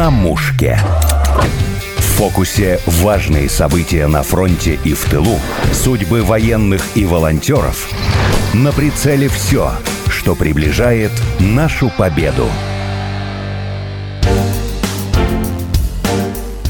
на мушке. В фокусе важные события на фронте и в тылу, судьбы военных и волонтеров. На прицеле все, что приближает нашу победу.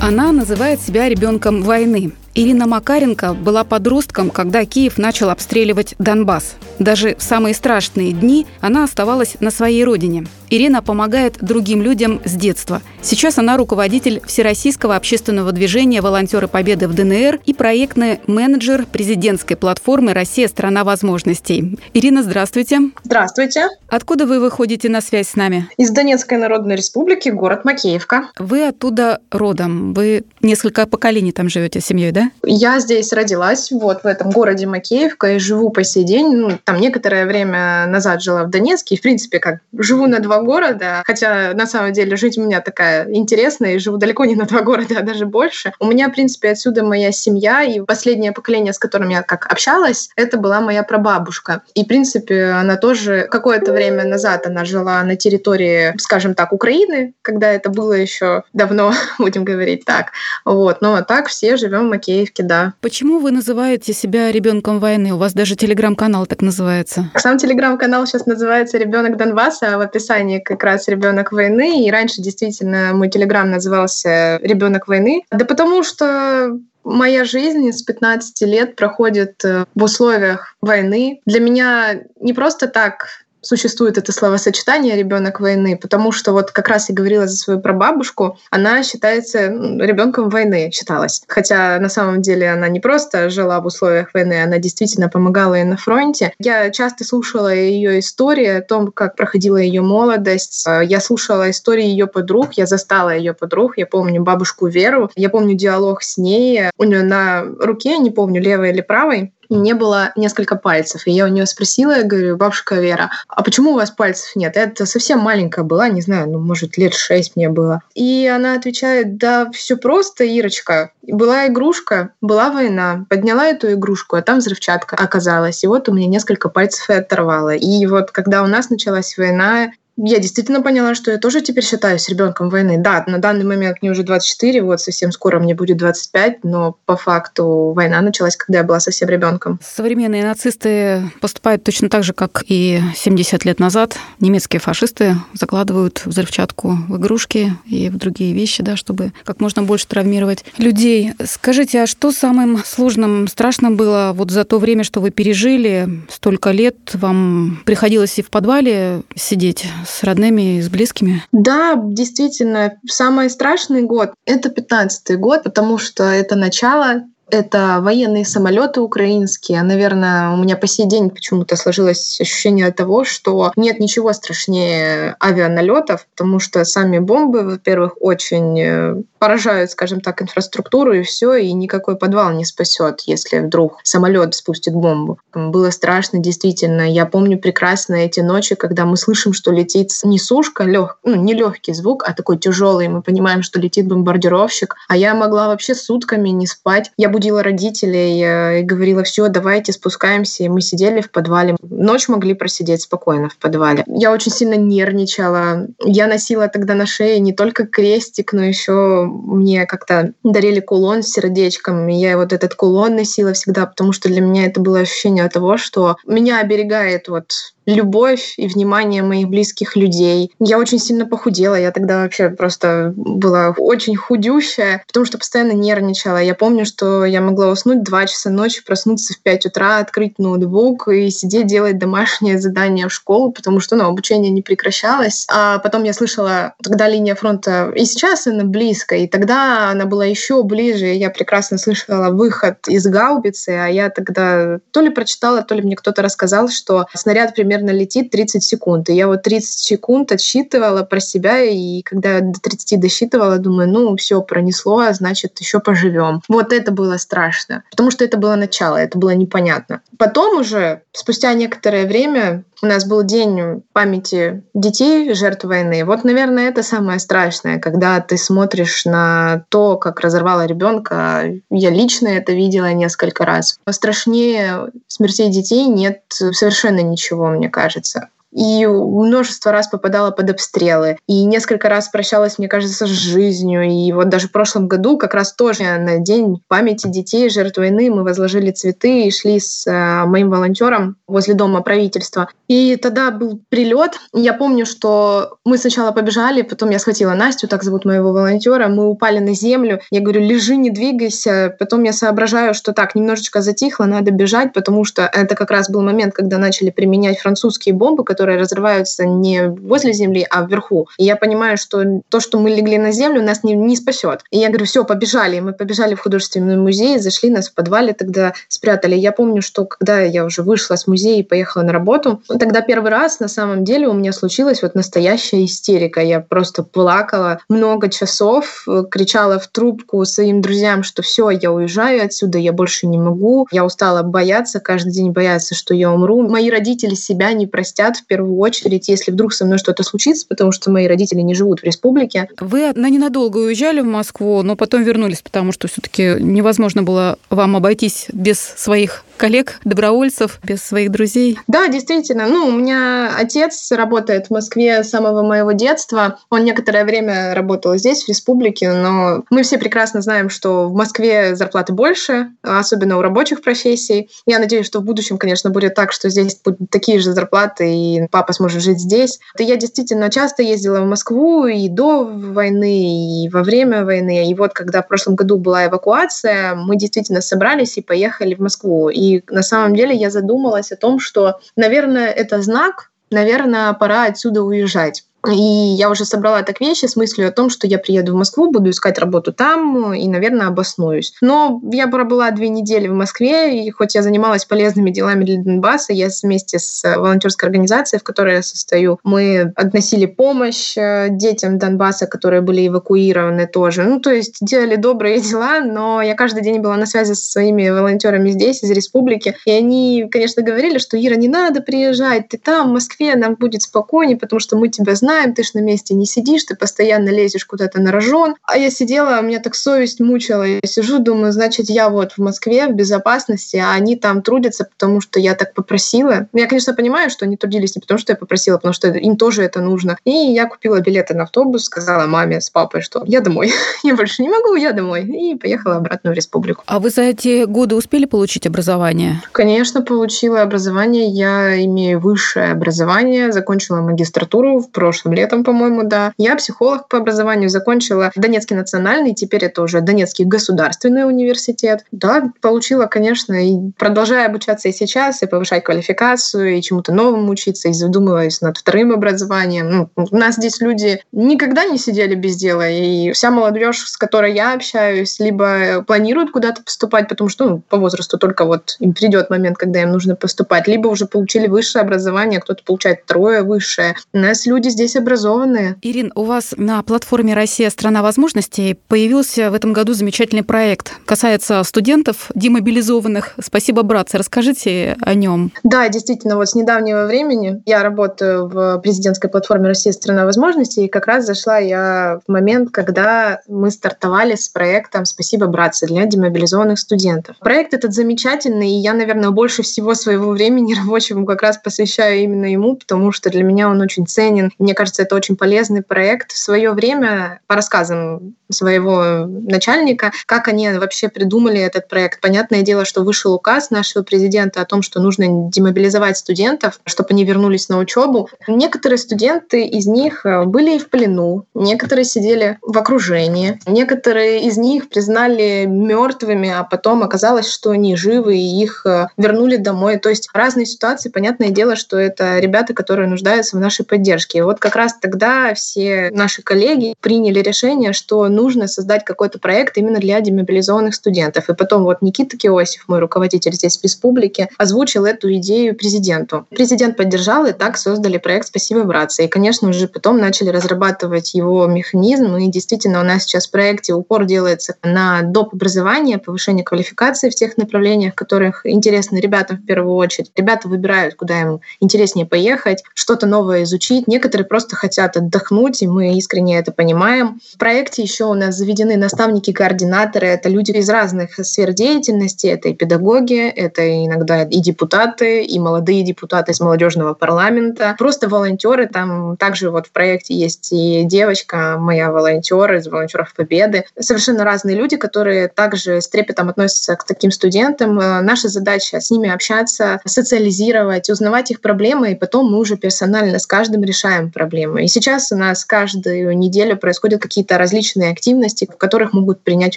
Она называет себя ребенком войны. Ирина Макаренко была подростком, когда Киев начал обстреливать Донбасс. Даже в самые страшные дни она оставалась на своей родине. Ирина помогает другим людям с детства. Сейчас она руководитель Всероссийского общественного движения «Волонтеры Победы в ДНР» и проектный менеджер президентской платформы «Россия – страна возможностей». Ирина, здравствуйте. Здравствуйте. Откуда вы выходите на связь с нами? Из Донецкой Народной Республики, город Макеевка. Вы оттуда родом. Вы несколько поколений там живете с семьей, да? Я здесь родилась, вот в этом городе Макеевка, и живу по сей день. Ну, там некоторое время назад жила в Донецке, и, в принципе, как живу на два города, хотя на самом деле жизнь у меня такая интересная, и живу далеко не на два города, а даже больше. У меня, в принципе, отсюда моя семья, и последнее поколение, с которым я как общалась, это была моя прабабушка. И, в принципе, она тоже какое-то время назад она жила на территории, скажем так, Украины, когда это было еще давно, будем говорить так. Вот. Но так все живем в Макеевке, да. Почему вы называете себя ребенком войны? У вас даже телеграм-канал так называется. Сам телеграм-канал сейчас называется Ребенок Донбасса, а в описании как раз ребенок войны. И раньше действительно мой телеграм назывался Ребенок войны. Да потому что Моя жизнь с 15 лет проходит э, в условиях войны. Для меня не просто так существует это словосочетание ребенок войны, потому что вот как раз я говорила за свою прабабушку, она считается ребенком войны, считалась. Хотя на самом деле она не просто жила в условиях войны, она действительно помогала ей на фронте. Я часто слушала ее истории о том, как проходила ее молодость. Я слушала истории ее подруг, я застала ее подруг, я помню бабушку Веру, я помню диалог с ней. У нее на руке, не помню, левой или правой, мне было несколько пальцев. И я у нее спросила, я говорю, бабушка Вера, а почему у вас пальцев нет? Это совсем маленькая была, не знаю, ну, может, лет шесть мне было. И она отвечает, да, все просто, Ирочка. Была игрушка, была война. Подняла эту игрушку, а там взрывчатка оказалась. И вот у меня несколько пальцев и оторвало. И вот когда у нас началась война, я действительно поняла, что я тоже теперь считаюсь ребенком войны. Да, на данный момент мне уже 24, вот совсем скоро мне будет 25, но по факту война началась, когда я была совсем ребенком. Современные нацисты поступают точно так же, как и 70 лет назад. Немецкие фашисты закладывают взрывчатку в игрушки и в другие вещи, да, чтобы как можно больше травмировать людей. Скажите, а что самым сложным, страшным было вот за то время, что вы пережили? Столько лет вам приходилось и в подвале сидеть с родными и с близкими? Да, действительно, самый страшный год — это 15-й год, потому что это начало это военные самолеты украинские. Наверное, у меня по сей день почему-то сложилось ощущение того, что нет ничего страшнее авианалетов, потому что сами бомбы, во-первых, очень э, поражают, скажем так, инфраструктуру и все, и никакой подвал не спасет, если вдруг самолет спустит бомбу. Было страшно, действительно. Я помню прекрасно эти ночи, когда мы слышим, что летит не сушка, лег, ну, не легкий звук, а такой тяжелый. Мы понимаем, что летит бомбардировщик. А я могла вообще сутками не спать. Я будила родителей э, и говорила, все, давайте спускаемся. И мы сидели в подвале. Ночь могли просидеть спокойно в подвале. Я очень сильно нервничала. Я носила тогда на шее не только крестик, но еще мне как-то дарили кулон с сердечком, и я вот этот кулон носила всегда, потому что для меня это было ощущение того, что меня оберегает вот любовь и внимание моих близких людей. Я очень сильно похудела, я тогда вообще просто была очень худющая, потому что постоянно нервничала. Я помню, что я могла уснуть 2 часа ночи, проснуться в 5 утра, открыть ноутбук и сидеть делать домашнее задание в школу, потому что ну, обучение не прекращалось. А потом я слышала, тогда линия фронта, и сейчас она близко, и тогда она была еще ближе, я прекрасно слышала выход из гаубицы, а я тогда то ли прочитала, то ли мне кто-то рассказал, что снаряд примерно примерно летит 30 секунд. И я вот 30 секунд отсчитывала про себя, и когда до 30 досчитывала, думаю, ну, все пронесло, а значит, еще поживем. Вот это было страшно, потому что это было начало, это было непонятно. Потом уже, спустя некоторое время, у нас был день памяти детей, жертв войны. Вот, наверное, это самое страшное, когда ты смотришь на то, как разорвала ребенка. Я лично это видела несколько раз. Страшнее смертей детей нет совершенно ничего, мне кажется. И множество раз попадала под обстрелы, и несколько раз прощалась, мне кажется, с жизнью. И вот даже в прошлом году, как раз тоже на День памяти детей жертв войны, мы возложили цветы и шли с э, моим волонтером возле дома правительства. И тогда был прилет. Я помню, что мы сначала побежали, потом я схватила Настю, так зовут моего волонтера, мы упали на землю. Я говорю, лежи, не двигайся. Потом я соображаю, что так, немножечко затихло, надо бежать, потому что это как раз был момент, когда начали применять французские бомбы, которые разрываются не возле земли, а вверху. И я понимаю, что то, что мы легли на землю, нас не, не спасет. И я говорю, все, побежали. И мы побежали в художественный музей, зашли, нас в подвале тогда спрятали. Я помню, что когда я уже вышла с музея и поехала на работу, тогда первый раз на самом деле у меня случилась вот настоящая истерика. Я просто плакала много часов, кричала в трубку своим друзьям, что все, я уезжаю отсюда, я больше не могу. Я устала бояться, каждый день бояться, что я умру. Мои родители себя не простят в первую очередь, если вдруг со мной что-то случится, потому что мои родители не живут в республике. Вы на ненадолго уезжали в Москву, но потом вернулись, потому что все-таки невозможно было вам обойтись без своих коллег, добровольцев, без своих друзей? Да, действительно. Ну, у меня отец работает в Москве с самого моего детства. Он некоторое время работал здесь, в республике, но мы все прекрасно знаем, что в Москве зарплаты больше, особенно у рабочих профессий. Я надеюсь, что в будущем, конечно, будет так, что здесь будут такие же зарплаты, и папа сможет жить здесь. И я действительно часто ездила в Москву и до войны, и во время войны. И вот когда в прошлом году была эвакуация, мы действительно собрались и поехали в Москву. И на самом деле я задумалась о том, что, наверное, это знак, наверное, пора отсюда уезжать. И я уже собрала так вещи с мыслью о том, что я приеду в Москву, буду искать работу там и, наверное, обоснуюсь. Но я пробыла две недели в Москве, и хоть я занималась полезными делами для Донбасса, я вместе с волонтерской организацией, в которой я состою, мы относили помощь э, детям Донбасса, которые были эвакуированы тоже. Ну, то есть делали добрые дела, но я каждый день была на связи со своими волонтерами здесь, из республики, и они, конечно, говорили, что Ира, не надо приезжать, ты там, в Москве, нам будет спокойнее, потому что мы тебя знаем, знаем, ты ж на месте не сидишь, ты постоянно лезешь куда-то на рожон. А я сидела, у меня так совесть мучила. Я сижу, думаю, значит, я вот в Москве в безопасности, а они там трудятся, потому что я так попросила. Я, конечно, понимаю, что они трудились не потому, что я попросила, потому что им тоже это нужно. И я купила билеты на автобус, сказала маме с папой, что я домой. я больше не могу, я домой. И поехала обратно в республику. А вы за эти годы успели получить образование? Конечно, получила образование. Я имею высшее образование, закончила магистратуру в прошлом прошлым летом, по-моему, да. Я психолог по образованию, закончила Донецкий национальный, теперь это уже Донецкий государственный университет. Да, получила, конечно, и продолжаю обучаться и сейчас, и повышать квалификацию, и чему-то новому учиться, и задумываюсь над вторым образованием. Ну, у нас здесь люди никогда не сидели без дела, и вся молодежь, с которой я общаюсь, либо планируют куда-то поступать, потому что ну, по возрасту только вот им придет момент, когда им нужно поступать, либо уже получили высшее образование, кто-то получает второе высшее. У нас люди здесь здесь образованные. Ирин, у вас на платформе «Россия – страна возможностей» появился в этом году замечательный проект. Касается студентов демобилизованных. Спасибо, братцы. Расскажите о нем. Да, действительно, вот с недавнего времени я работаю в президентской платформе «Россия – страна возможностей», и как раз зашла я в момент, когда мы стартовали с проектом «Спасибо, братцы» для демобилизованных студентов. Проект этот замечательный, и я, наверное, больше всего своего времени рабочего как раз посвящаю именно ему, потому что для меня он очень ценен. Мне кажется, это очень полезный проект. В свое время, по рассказам своего начальника, как они вообще придумали этот проект. Понятное дело, что вышел указ нашего президента о том, что нужно демобилизовать студентов, чтобы они вернулись на учебу. Некоторые студенты из них э, были в плену, некоторые сидели в окружении, некоторые из них признали мертвыми, а потом оказалось, что они живы и их э, вернули домой. То есть разные ситуации. Понятное дело, что это ребята, которые нуждаются в нашей поддержке. И вот как раз тогда все наши коллеги приняли решение, что нужно создать какой-то проект именно для демобилизованных студентов. И потом вот Никита Киосиф, мой руководитель здесь в республике, озвучил эту идею президенту. Президент поддержал, и так создали проект «Спасибо, братцы». И, конечно, уже потом начали разрабатывать его механизм. И действительно у нас сейчас в проекте упор делается на доп. образование, повышение квалификации в тех направлениях, которых интересны ребятам в первую очередь. Ребята выбирают, куда им интереснее поехать, что-то новое изучить. Некоторые просто просто хотят отдохнуть, и мы искренне это понимаем. В проекте еще у нас заведены наставники-координаторы. Это люди из разных сфер деятельности. Это и педагоги, это иногда и депутаты, и молодые депутаты из молодежного парламента. Просто волонтеры. Там также вот в проекте есть и девочка, моя волонтер из волонтеров Победы. Совершенно разные люди, которые также с трепетом относятся к таким студентам. Э, наша задача с ними общаться, социализировать, узнавать их проблемы, и потом мы уже персонально с каждым решаем проблемы. И сейчас у нас каждую неделю происходят какие-то различные активности, в которых могут принять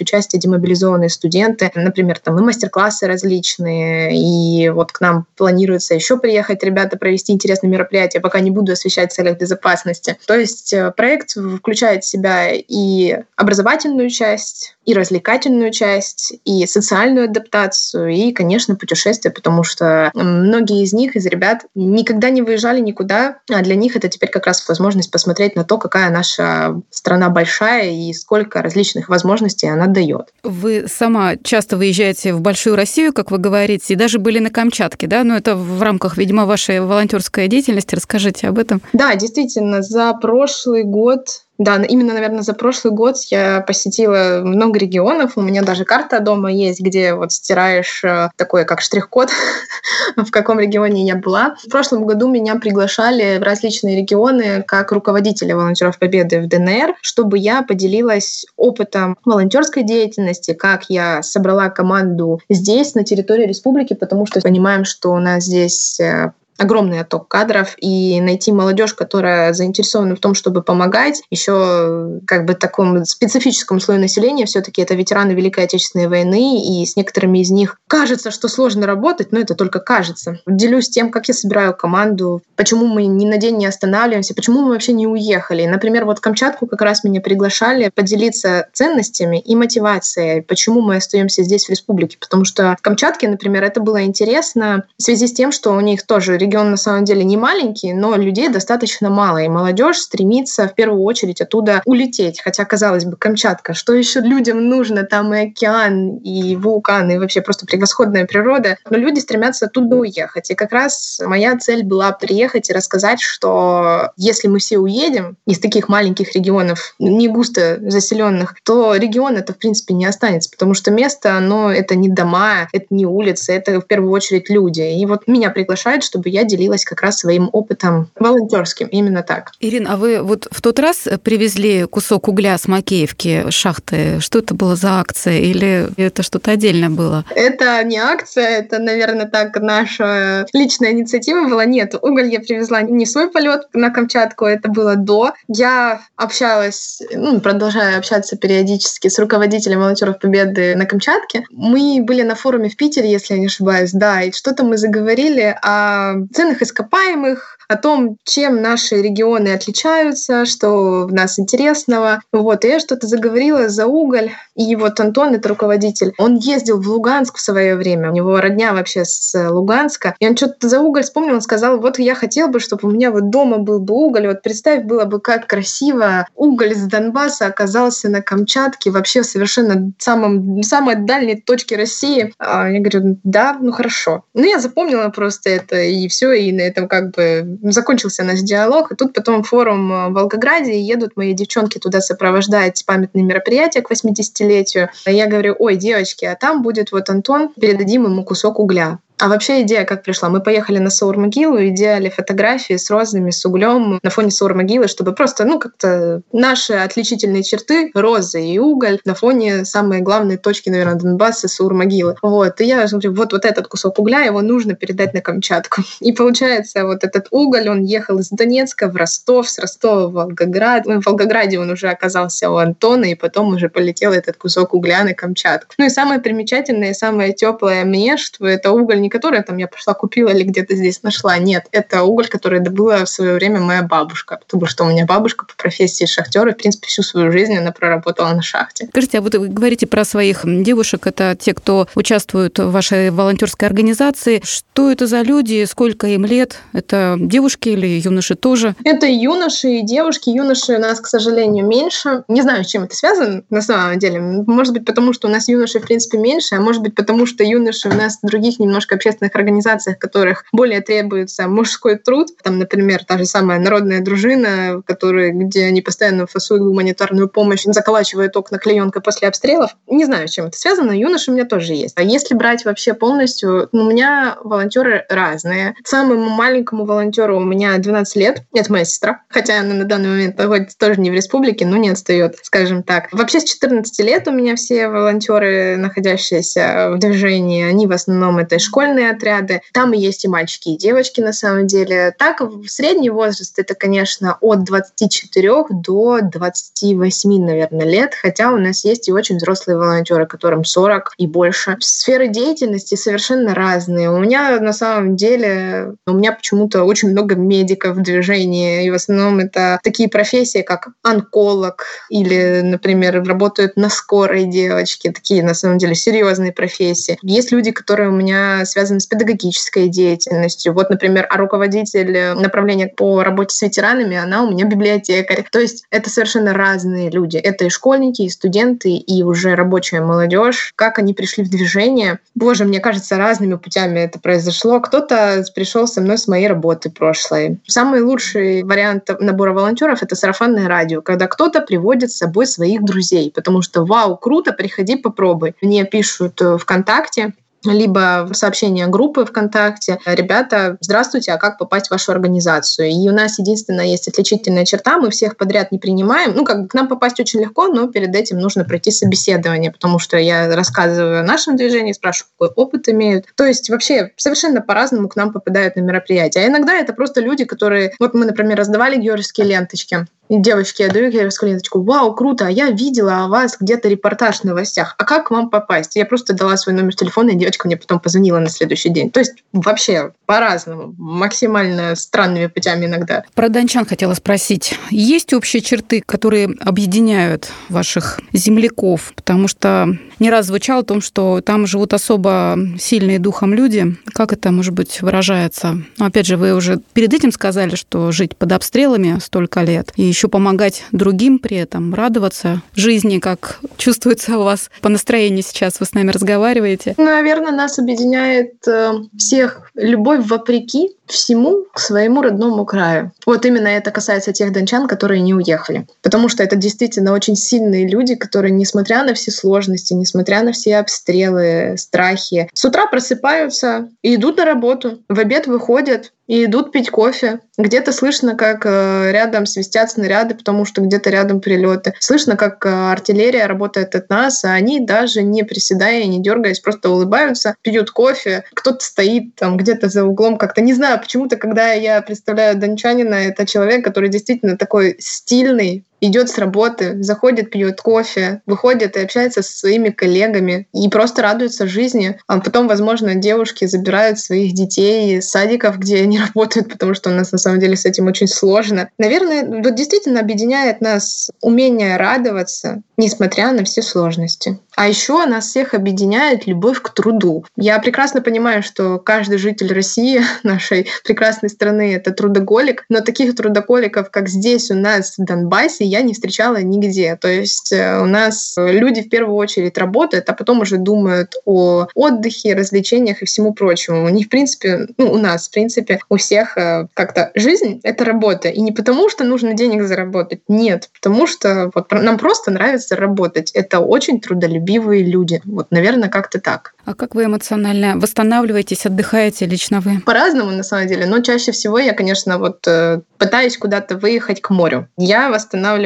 участие демобилизованные студенты. Например, там и мастер-классы различные, и вот к нам планируется еще приехать ребята провести интересные мероприятия, пока не буду освещать в целях безопасности. То есть э, проект включает в себя и образовательную часть, и развлекательную часть, и социальную адаптацию, и, конечно, путешествия, потому что многие из них, из ребят, никогда не выезжали никуда, а для них это теперь как раз возможность посмотреть на то, какая наша страна большая и сколько различных возможностей она дает. Вы сама часто выезжаете в большую Россию, как вы говорите, и даже были на Камчатке, да? Но это в рамках, видимо, вашей волонтерской деятельности. Расскажите об этом. Да, действительно, за прошлый год да, именно, наверное, за прошлый год я посетила много регионов. У меня даже карта дома есть, где вот стираешь э, такой, как штрих-код, в каком регионе я была. В прошлом году меня приглашали в различные регионы как руководителя волонтеров Победы в ДНР, чтобы я поделилась опытом волонтерской деятельности, как я собрала команду здесь, на территории республики, потому что понимаем, что у нас здесь э, огромный отток кадров, и найти молодежь, которая заинтересована в том, чтобы помогать, еще как бы такому специфическому слою населения, все-таки это ветераны Великой Отечественной войны, и с некоторыми из них кажется, что сложно работать, но это только кажется. Делюсь тем, как я собираю команду, почему мы ни на день не останавливаемся, почему мы вообще не уехали. Например, вот Камчатку как раз меня приглашали поделиться ценностями и мотивацией, почему мы остаемся здесь в республике, потому что в Камчатке, например, это было интересно в связи с тем, что у них тоже регион на самом деле не маленький, но людей достаточно мало, и молодежь стремится в первую очередь оттуда улететь. Хотя, казалось бы, Камчатка, что еще людям нужно? Там и океан, и вулкан, и вообще просто превосходная природа. Но люди стремятся оттуда уехать. И как раз моя цель была приехать и рассказать, что если мы все уедем из таких маленьких регионов, не густо заселенных, то регион это в принципе не останется, потому что место, оно это не дома, это не улицы, это в первую очередь люди. И вот меня приглашают, чтобы я делилась как раз своим опытом волонтерским, именно так. Ирина, а вы вот в тот раз привезли кусок угля с Макеевки шахты. Что это было за акция или это что-то отдельное было? Это не акция, это, наверное, так наша личная инициатива была. Нет, уголь я привезла не свой полет на Камчатку, это было до. Я общалась, ну, продолжаю общаться периодически с руководителем волонтеров Победы на Камчатке. Мы были на форуме в Питере, если я не ошибаюсь, да, и что-то мы заговорили о ценных ископаемых, о том, чем наши регионы отличаются, что в нас интересного. Вот, и я что-то заговорила за уголь. И вот Антон, это руководитель, он ездил в Луганск в свое время. У него родня вообще с Луганска. И он что-то за уголь вспомнил, он сказал, вот я хотел бы, чтобы у меня вот дома был бы уголь. Вот представь, было бы как красиво. Уголь с Донбасса оказался на Камчатке, вообще совершенно самом, самой дальней точке России. А я говорю, да, ну хорошо. Ну я запомнила просто это, и все, и на этом как бы закончился наш диалог. И тут потом форум в Волгограде, и едут мои девчонки туда сопровождать памятные мероприятия к 80-летию. Я говорю, ой, девочки, а там будет вот Антон, передадим ему кусок угля. А вообще идея как пришла? Мы поехали на Саур-могилу и делали фотографии с розами, с углем на фоне Саур-могилы, чтобы просто, ну, как-то наши отличительные черты, розы и уголь, на фоне самой главной точки, наверное, Донбасса, Саур-могилы. Вот. И я смотрю, вот, вот этот кусок угля, его нужно передать на Камчатку. И получается, вот этот уголь, он ехал из Донецка в Ростов, с Ростова в Волгоград. В Волгограде он уже оказался у Антона, и потом уже полетел этот кусок угля на Камчатку. Ну и самое примечательное, самое теплое мне, что это уголь не которое там я пошла купила или где-то здесь нашла. Нет, это уголь, который добыла в свое время моя бабушка, потому что у меня бабушка по профессии шахтер, и, в принципе, всю свою жизнь она проработала на шахте. Скажите, а вот вы говорите про своих девушек, это те, кто участвуют в вашей волонтерской организации. Что это за люди, сколько им лет? Это девушки или юноши тоже? Это юноши и девушки. Юноши у нас, к сожалению, меньше. Не знаю, с чем это связано на самом деле. Может быть, потому что у нас юноши, в принципе, меньше, а может быть, потому что юноши у нас других немножко общественных организациях, в которых более требуется мужской труд. Там, например, та же самая народная дружина, которые, где они постоянно фасуют гуманитарную помощь, заколачивают окна клеенкой после обстрелов. Не знаю, с чем это связано, юноши у меня тоже есть. А если брать вообще полностью, ну, у меня волонтеры разные. Самому маленькому волонтеру у меня 12 лет. Это моя сестра. Хотя она на данный момент находится тоже не в республике, но не отстает, скажем так. Вообще с 14 лет у меня все волонтеры, находящиеся в движении, они в основном это школьные отряды. Там и есть и мальчики, и девочки на самом деле. Так, в средний возраст это, конечно, от 24 до 28, наверное, лет. Хотя у нас есть и очень взрослые волонтеры, которым 40 и больше. Сферы деятельности совершенно разные. У меня на самом деле, у меня почему-то очень много медиков в движении, и в основном это такие профессии, как онколог или, например, работают на скорой девочки, такие на самом деле серьезные профессии. Есть люди, которые у меня связаны с педагогической деятельностью. Вот, например, а руководитель направления по работе с ветеранами, она у меня библиотекарь. То есть это совершенно разные люди. Это и школьники, и студенты, и уже рабочая молодежь. Как они пришли в движение? Боже, мне кажется, разными путями это произошло. Кто-то пришел со мной с моей работы прошлой. Самый лучший вариант набора волонтеров — это сарафанное радио, когда кто-то приводит с собой своих друзей, потому что «Вау, круто, приходи, попробуй». Мне пишут э, ВКонтакте, либо в сообщение группы ВКонтакте. Ребята, здравствуйте, а как попасть в вашу организацию? И у нас единственная есть отличительная черта, мы всех подряд не принимаем. Ну, как бы к нам попасть очень легко, но перед этим нужно пройти собеседование, потому что я рассказываю о нашем движении, спрашиваю, какой опыт имеют. То есть вообще совершенно по-разному к нам попадают на мероприятия. А иногда это просто люди, которые... Вот мы, например, раздавали георгиевские ленточки. Девочки, я даю георгиевскую ленточку. Вау, круто, а я видела о вас где-то репортаж в новостях. А как к вам попасть? Я просто дала свой номер телефона, и девочка мне потом позвонила на следующий день. То есть вообще по-разному, максимально странными путями иногда. Про дончан хотела спросить. Есть общие черты, которые объединяют ваших земляков? Потому что не раз звучало о том, что там живут особо сильные духом люди. Как это, может быть, выражается? Но опять же, вы уже перед этим сказали, что жить под обстрелами столько лет и еще помогать другим при этом, радоваться жизни, как чувствуется у вас по настроению сейчас, вы с нами разговариваете. Наверное, нас объединяет э, всех любовь вопреки всему к своему родному краю. Вот именно это касается тех дончан, которые не уехали. Потому что это действительно очень сильные люди, которые, несмотря на все сложности, несмотря на все обстрелы, страхи, с утра просыпаются и идут на работу, в обед выходят, и идут пить кофе. Где-то слышно, как э, рядом свистят снаряды, потому что где-то рядом прилеты. Слышно, как э, артиллерия работает от нас, а они даже не приседая и не дергаясь, просто улыбаются, пьют кофе. Кто-то стоит там где-то за углом, как-то не знаю, почему-то, когда я представляю дончанина, это человек, который действительно такой стильный, идет с работы, заходит, пьет кофе, выходит и общается со своими коллегами и просто радуется жизни. А потом, возможно, девушки забирают своих детей из садиков, где они работают, потому что у нас на самом деле с этим очень сложно. Наверное, вот действительно объединяет нас умение радоваться, несмотря на все сложности. А еще нас всех объединяет любовь к труду. Я прекрасно понимаю, что каждый житель России, нашей прекрасной страны, это трудоголик, но таких трудоголиков, как здесь у нас в Донбассе, я не встречала нигде. То есть э, у нас люди в первую очередь работают, а потом уже думают о отдыхе, развлечениях и всему прочему. У них, в принципе, ну, у нас, в принципе, у всех э, как-то жизнь — это работа. И не потому, что нужно денег заработать, нет, потому что вот нам просто нравится работать. Это очень трудолюбивые люди. Вот, наверное, как-то так. А как вы эмоционально восстанавливаетесь, отдыхаете лично вы? По-разному, на самом деле. Но чаще всего я, конечно, вот э, пытаюсь куда-то выехать к морю. Я восстанавливаюсь,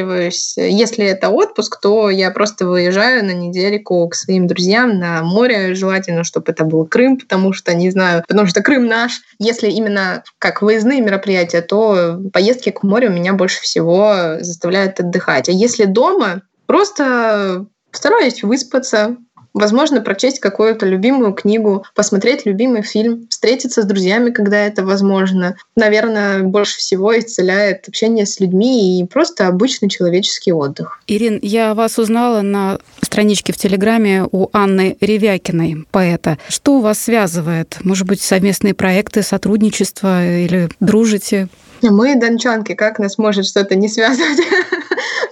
если это отпуск, то я просто выезжаю на недельку к своим друзьям на море. Желательно, чтобы это был Крым, потому что, не знаю, потому что Крым наш. Если именно как выездные мероприятия, то поездки к морю меня больше всего заставляют отдыхать. А если дома, просто стараюсь выспаться, Возможно, прочесть какую-то любимую книгу, посмотреть любимый фильм, встретиться с друзьями, когда это возможно. Наверное, больше всего исцеляет общение с людьми и просто обычный человеческий отдых. Ирин, я вас узнала на страничке в Телеграме у Анны Ревякиной, поэта. Что вас связывает? Может быть, совместные проекты, сотрудничество или дружите? Мы дончанки, как нас может что-то не связывать?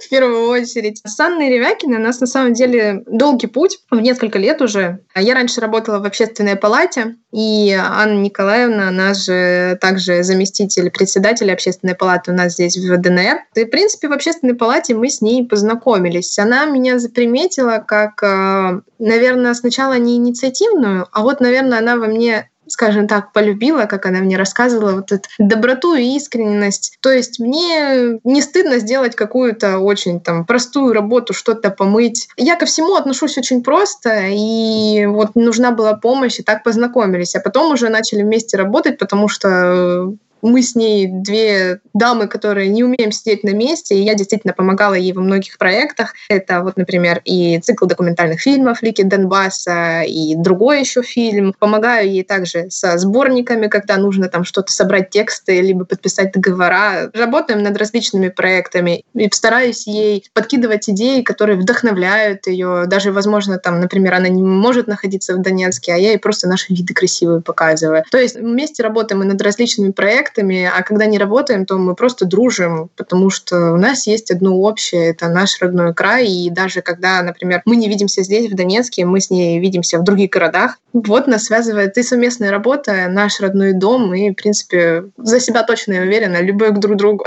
в первую очередь. С Анной Ревякиной у нас на самом деле долгий путь, в несколько лет уже. Я раньше работала в общественной палате, и Анна Николаевна, она же также заместитель председателя общественной палаты у нас здесь в ДНР. И, в принципе, в общественной палате мы с ней познакомились. Она меня заприметила как, э, наверное, сначала не инициативную, а вот, наверное, она во мне скажем так, полюбила, как она мне рассказывала, вот эту доброту и искренность. То есть мне не стыдно сделать какую-то очень там простую работу, что-то помыть. Я ко всему отношусь очень просто, и вот нужна была помощь, и так познакомились. А потом уже начали вместе работать, потому что мы с ней две дамы, которые не умеем сидеть на месте, и я действительно помогала ей во многих проектах. Это вот, например, и цикл документальных фильмов Лики Донбасса, и другой еще фильм. Помогаю ей также со сборниками, когда нужно там что-то собрать тексты, либо подписать договора. Работаем над различными проектами и стараюсь ей подкидывать идеи, которые вдохновляют ее. Даже, возможно, там, например, она не может находиться в Донецке, а я ей просто наши виды красивые показываю. То есть вместе работаем мы над различными проектами, проектами, а когда не работаем, то мы просто дружим, потому что у нас есть одно общее, это наш родной край, и даже когда, например, мы не видимся здесь, в Донецке, мы с ней видимся в других городах, вот нас связывает и совместная работа, наш родной дом, и, в принципе, за себя точно я уверена, любовь к друг другу.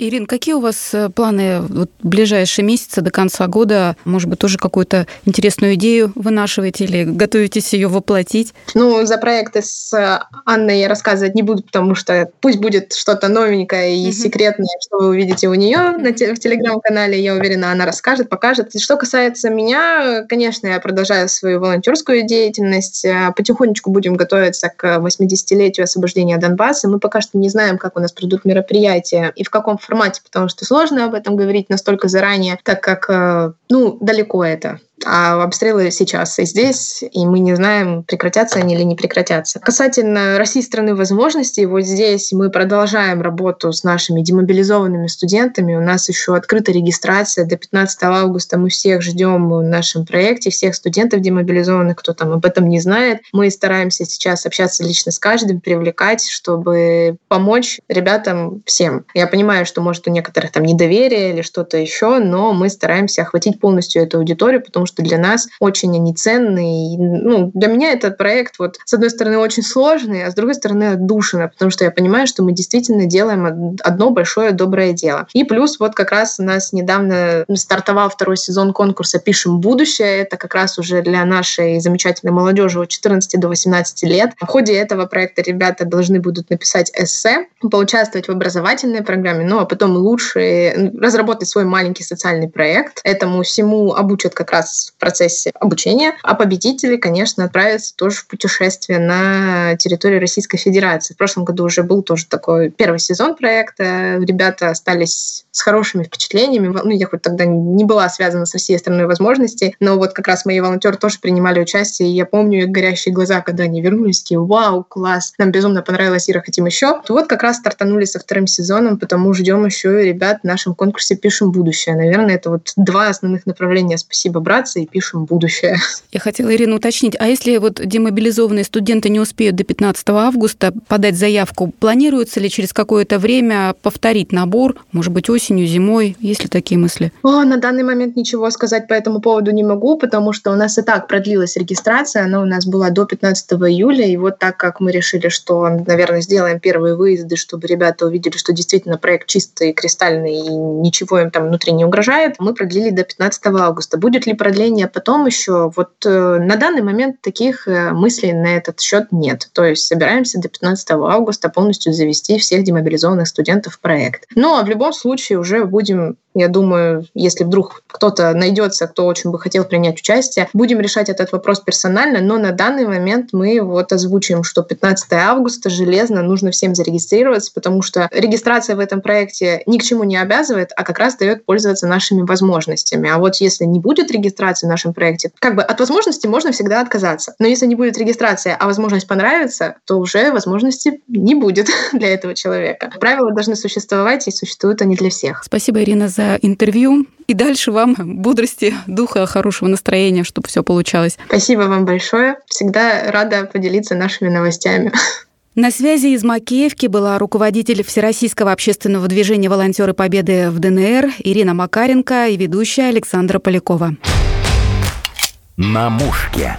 Ирин, какие у вас э, планы вот, в ближайшие месяцы до конца года? Может быть, тоже какую-то интересную идею вынашиваете или готовитесь ее воплотить? Ну, за проекты с Анной я рассказывать не буду, потому что пусть будет что-то новенькое и mm-hmm. секретное, что вы увидите у нее на те, в телеграм-канале. Я уверена, она расскажет, покажет. И что касается меня, конечно, я продолжаю свою волонтерскую деятельность. Э, потихонечку будем готовиться к 80-летию освобождения Донбасса. Мы пока что не знаем, как у нас пройдут мероприятия и в каком формате, потому что сложно об этом говорить настолько заранее, так как, э, ну, далеко это а обстрелы сейчас и здесь, и мы не знаем, прекратятся они или не прекратятся. Касательно России страны возможностей, вот здесь мы продолжаем работу с нашими демобилизованными студентами. У нас еще открыта регистрация. До 15 августа мы всех ждем в нашем проекте, всех студентов демобилизованных, кто там об этом не знает. Мы стараемся сейчас общаться лично с каждым, привлекать, чтобы помочь ребятам всем. Я понимаю, что может у некоторых там недоверие или что-то еще, но мы стараемся охватить полностью эту аудиторию, потому что для нас очень они ценные. ну, для меня этот проект, вот, с одной стороны, очень сложный, а с другой стороны, отдушина, потому что я понимаю, что мы действительно делаем одно большое доброе дело. И плюс вот как раз у нас недавно стартовал второй сезон конкурса «Пишем будущее». Это как раз уже для нашей замечательной молодежи от 14 до 18 лет. В ходе этого проекта ребята должны будут написать эссе, поучаствовать в образовательной программе, ну а потом лучше разработать свой маленький социальный проект. Этому всему обучат как раз в процессе обучения, а победители, конечно, отправятся тоже в путешествие на территорию Российской Федерации. В прошлом году уже был тоже такой первый сезон проекта. Ребята остались с хорошими впечатлениями. Ну, я хоть тогда не была связана с Россией страной возможностей, но вот как раз мои волонтеры тоже принимали участие, и я помню их горящие глаза, когда они вернулись, такие, вау, класс, нам безумно понравилось, Ира, хотим еще. Вот как раз стартанули со вторым сезоном, потому ждем еще ребят в нашем конкурсе «Пишем будущее». Наверное, это вот два основных направления «Спасибо, братцы» и пишем будущее. Я хотела, Ирина, уточнить, а если вот демобилизованные студенты не успеют до 15 августа подать заявку, планируется ли через какое-то время повторить набор, может быть, осенью, зимой? Есть ли такие мысли? О, на данный момент ничего сказать по этому поводу не могу, потому что у нас и так продлилась регистрация, она у нас была до 15 июля, и вот так как мы решили, что, наверное, сделаем первые выезды, чтобы ребята увидели, что действительно проект чистый, кристальный, и ничего им там внутри не угрожает, мы продлили до 15 августа. Будет ли продление потом еще. Вот э, на данный момент таких э, мыслей на этот счет нет. То есть собираемся до 15 августа полностью завести всех демобилизованных студентов в проект. Ну а в любом случае уже будем я думаю, если вдруг кто-то найдется, кто очень бы хотел принять участие, будем решать этот вопрос персонально, но на данный момент мы вот озвучим, что 15 августа железно нужно всем зарегистрироваться, потому что регистрация в этом проекте ни к чему не обязывает, а как раз дает пользоваться нашими возможностями. А вот если не будет регистрации в нашем проекте, как бы от возможности можно всегда отказаться. Но если не будет регистрации, а возможность понравится, то уже возможности не будет для этого человека. Правила должны существовать, и существуют они для всех. Спасибо, Ирина, за интервью. И дальше вам бодрости, духа, хорошего настроения, чтобы все получалось. Спасибо вам большое. Всегда рада поделиться нашими новостями. На связи из Макеевки была руководитель Всероссийского общественного движения «Волонтеры Победы» в ДНР Ирина Макаренко и ведущая Александра Полякова. На мушке.